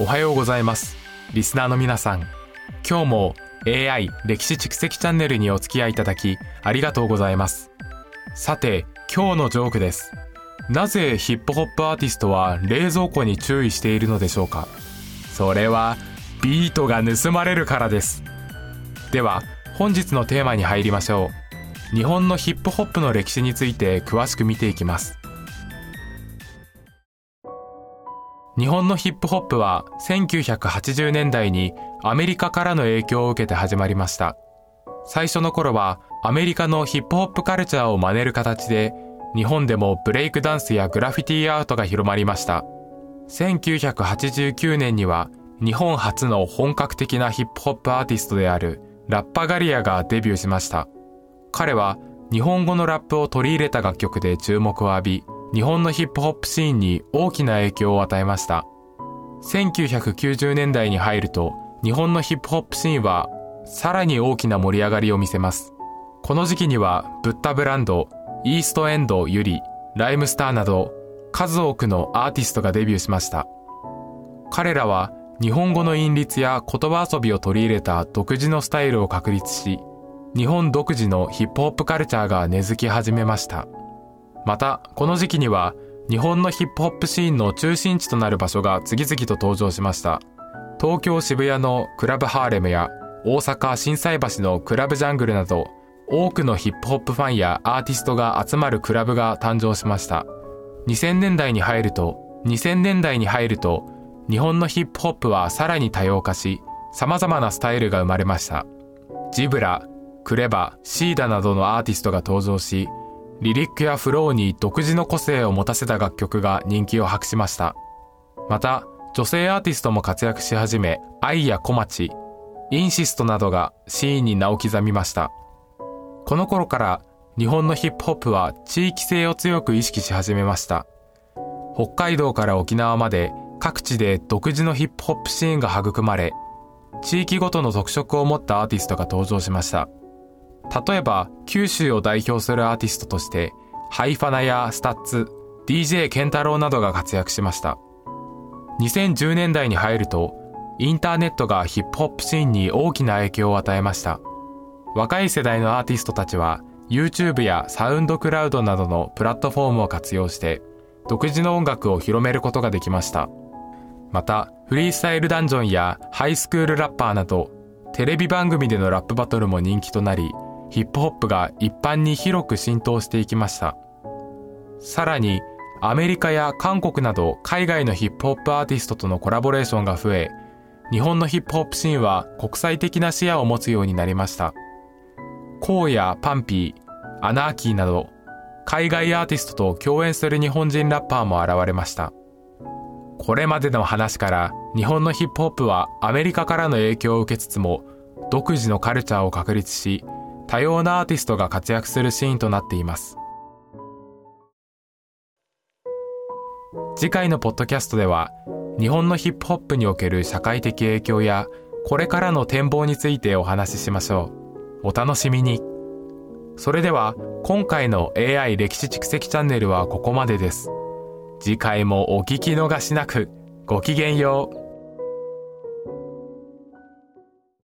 おはようございます。リスナーの皆さん今日も AI 歴史蓄積チャンネルにお付き合いいただきありがとうございます。さて今日のジョークです。なぜヒップホップアーティストは冷蔵庫に注意しているのでしょうか？それはビートが盗まれるからです。では本日のテーマに入りましょう。日本のヒップホップの歴史について詳しく見ていきます。日本のヒップホップは1980年代にアメリカからの影響を受けて始まりました。最初の頃はアメリカのヒップホップカルチャーを真似る形で日本でもブレイクダンスやグラフィティアートが広まりました。1989年には日本初の本格的なヒップホップアーティストであるラッパガリアがデビューしました。彼は日本語のラップを取り入れた楽曲で注目を浴び、日本のヒップホップシーンに大きな影響を与えました。1990年代に入ると、日本のヒップホップシーンはさらに大きな盛り上がりを見せます。この時期には、ブッダブランド、イーストエンドユリ、ライムスターなど、数多くのアーティストがデビューしました。彼らは日本語の韻律や言葉遊びを取り入れた独自のスタイルを確立し、日本独自のヒップホップカルチャーが根付き始めました。また、この時期には、日本のヒップホップシーンの中心地となる場所が次々と登場しました。東京渋谷のクラブハーレムや大阪心斎橋のクラブジャングルなど、多くのヒップホップファンやアーティストが集まるクラブが誕生しました。2000年代に入ると、2000年代に入ると、日本のヒップホップはさらに多様化し、様々なスタイルが生まれました。ジブラ、クレバ、シーダなどのアーティストが登場し、リリックやフローに独自の個性を持たせた楽曲が人気を博しました。また、女性アーティストも活躍し始め、愛や小町、インシストなどがシーンに名を刻みました。この頃から日本のヒップホップは地域性を強く意識し始めました。北海道から沖縄まで各地で独自のヒップホップシーンが育まれ、地域ごとの特色を持ったアーティストが登場しました。例えば、九州を代表するアーティストとして、ハイファナやスタッツ、DJ ケンタロウなどが活躍しました。2010年代に入ると、インターネットがヒップホップシーンに大きな影響を与えました。若い世代のアーティストたちは、YouTube や SoundCloud などのプラットフォームを活用して、独自の音楽を広めることができました。また、フリースタイルダンジョンやハイスクールラッパーなど、テレビ番組でのラップバトルも人気となり、ヒップホップが一般に広く浸透していきました。さらに、アメリカや韓国など海外のヒップホップアーティストとのコラボレーションが増え、日本のヒップホップシーンは国際的な視野を持つようになりました。コーやパンピー、アナーキーなど、海外アーティストと共演する日本人ラッパーも現れました。これまでの話から日本のヒップホップはアメリカからの影響を受けつつも独自のカルチャーを確立し多様なアーティストが活躍するシーンとなっています。次回のポッドキャストでは日本のヒップホップにおける社会的影響やこれからの展望についてお話ししましょう。お楽しみに。それでは今回の AI 歴史蓄積チャンネルはここまでです。次回もお聞き逃しなくごきげんよう。